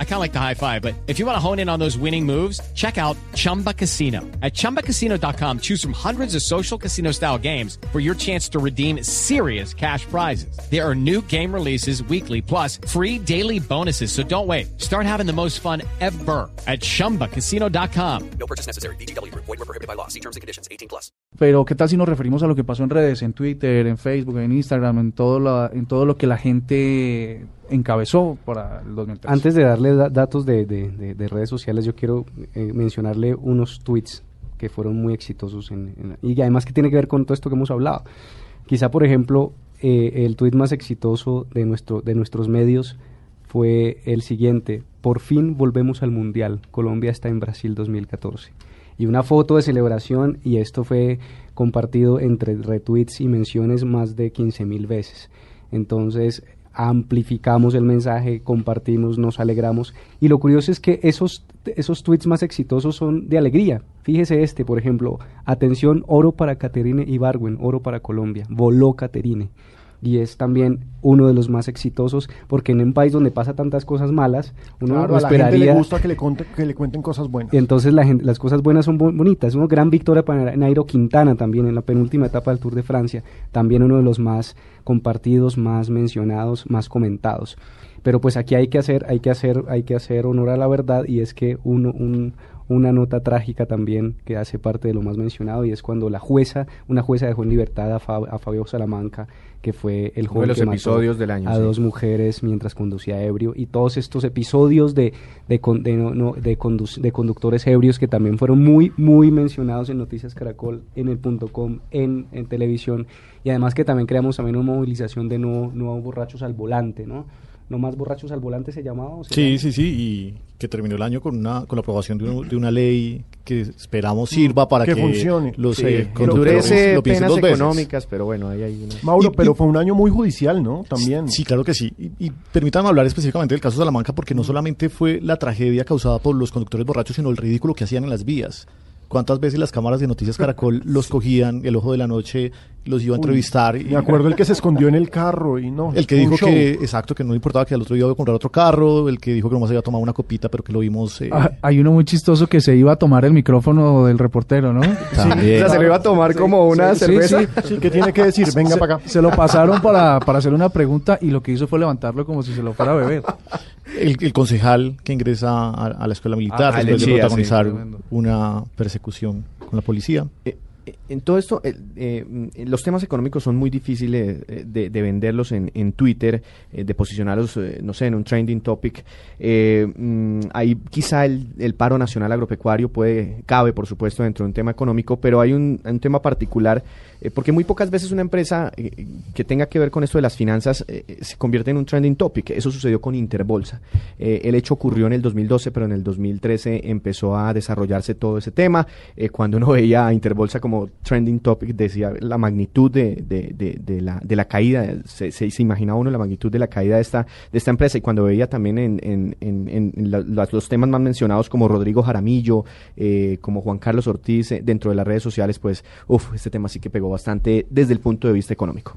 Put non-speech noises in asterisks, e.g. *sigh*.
I kind of like the high five, but if you want to hone in on those winning moves, check out Chumba Casino. At ChumbaCasino.com, choose from hundreds of social casino style games for your chance to redeem serious cash prizes. There are new game releases weekly, plus free daily bonuses. So don't wait. Start having the most fun ever at ChumbaCasino.com. No purchase necessary. BGW. Void were prohibited by law. See terms and conditions. 18 plus. Pero, ¿qué tal si nos referimos a lo que pasó en redes, en Twitter, en Facebook, en Instagram, en todo, la, en todo lo que la gente encabezó para el 2003. Antes de darle datos de, de, redes sociales, yo quiero eh, mencionarle unos tweets que fueron muy exitosos en, y además que tiene que ver con todo esto que hemos hablado. Quizá, por ejemplo, eh, el tweet más exitoso de, nuestro, de nuestros medios fue el siguiente, por fin volvemos al Mundial, Colombia está en Brasil 2014. Y una foto de celebración y esto fue compartido entre retweets y menciones más de 15 mil veces. Entonces, amplificamos el mensaje, compartimos, nos alegramos. Y lo curioso es que esos, esos tweets más exitosos son de alegría. Fíjese este, por ejemplo, atención, oro para Caterine Ibargüen, oro para Colombia, voló Caterine y es también uno de los más exitosos porque en un país donde pasa tantas cosas malas uno claro, a esperaría la gente le gusta que le, que le cuenten cosas buenas. Y entonces la gente, las cosas buenas son bonitas. Una gran victoria para Nairo Quintana también en la penúltima etapa del Tour de Francia también uno de los más compartidos más mencionados más comentados. Pero pues aquí hay que hacer hay que hacer hay que hacer honor a la verdad y es que uno un una nota trágica también que hace parte de lo más mencionado y es cuando la jueza, una jueza dejó en libertad a, Fabio Salamanca, que fue el joven que episodios del año, a dos mujeres mientras conducía ebrio y todos estos episodios de, de, de, conductores ebrios que también fueron muy, muy mencionados en Noticias Caracol, en el punto com, en, en televisión y además que también creamos también una movilización de no, no borrachos al volante, ¿no? No más borrachos al volante se llamaba. sí, sí, sí, y que terminó el año con una con la aprobación de, una ley que esperamos sirva para que, funcione. Los sí, eh, endurece penas económicas, pero bueno, ahí hay una... Mauro, pero fue un año muy judicial, ¿no? También. Sí, claro que sí. Y, y, permítanme hablar específicamente del caso de Salamanca porque no solamente fue la tragedia causada por los conductores borrachos, sino el ridículo que hacían en las vías cuántas veces las cámaras de Noticias Caracol los cogían, el ojo de la noche, los iba a entrevistar. y, me acuerdo el que se escondió en el carro y no. El que dijo que, exacto, que no importaba que al otro día iba a comprar otro carro, el que dijo que nomás iba a tomar una copita, pero que lo vimos. Eh, ah, hay uno muy chistoso que se iba a tomar el micrófono del reportero, ¿no? *laughs* También. O sea, se lo iba a tomar como una cerveza. Sí, ¿qué tiene que decir? Venga para acá. Se lo pasaron para, para hacerle una pregunta y lo que hizo fue levantarlo como si se lo fuera a beber. El, concejal que ingresa a, la escuela militar ah, después de protagonizar una persecución con la policía. Eh, en todo esto, eh, eh, los temas económicos son muy difíciles eh, de, venderlos en, Twitter, de posicionarlos, no sé, en un trending topic. Mm, ahí quizá el, paro nacional agropecuario puede, cabe, por supuesto, dentro de un tema económico, pero hay un, tema particular, porque muy pocas veces una empresa que tenga que ver con esto de las finanzas se convierte en un trending topic. Eso sucedió con Interbolsa. el hecho ocurrió en el 2012, pero en el 2013 empezó a desarrollarse todo ese tema. cuando uno veía a Interbolsa como trending topic decía la magnitud de, de, la, de la caída, se, se, imaginaba uno la magnitud de la caída de esta, de esta empresa y cuando veía también en, en, en, los temas más mencionados como Rodrigo Jaramillo, eh, como Juan Carlos Ortiz eh, dentro de las redes sociales, pues, uff, este tema sí que pegó bastante desde el punto de vista económico.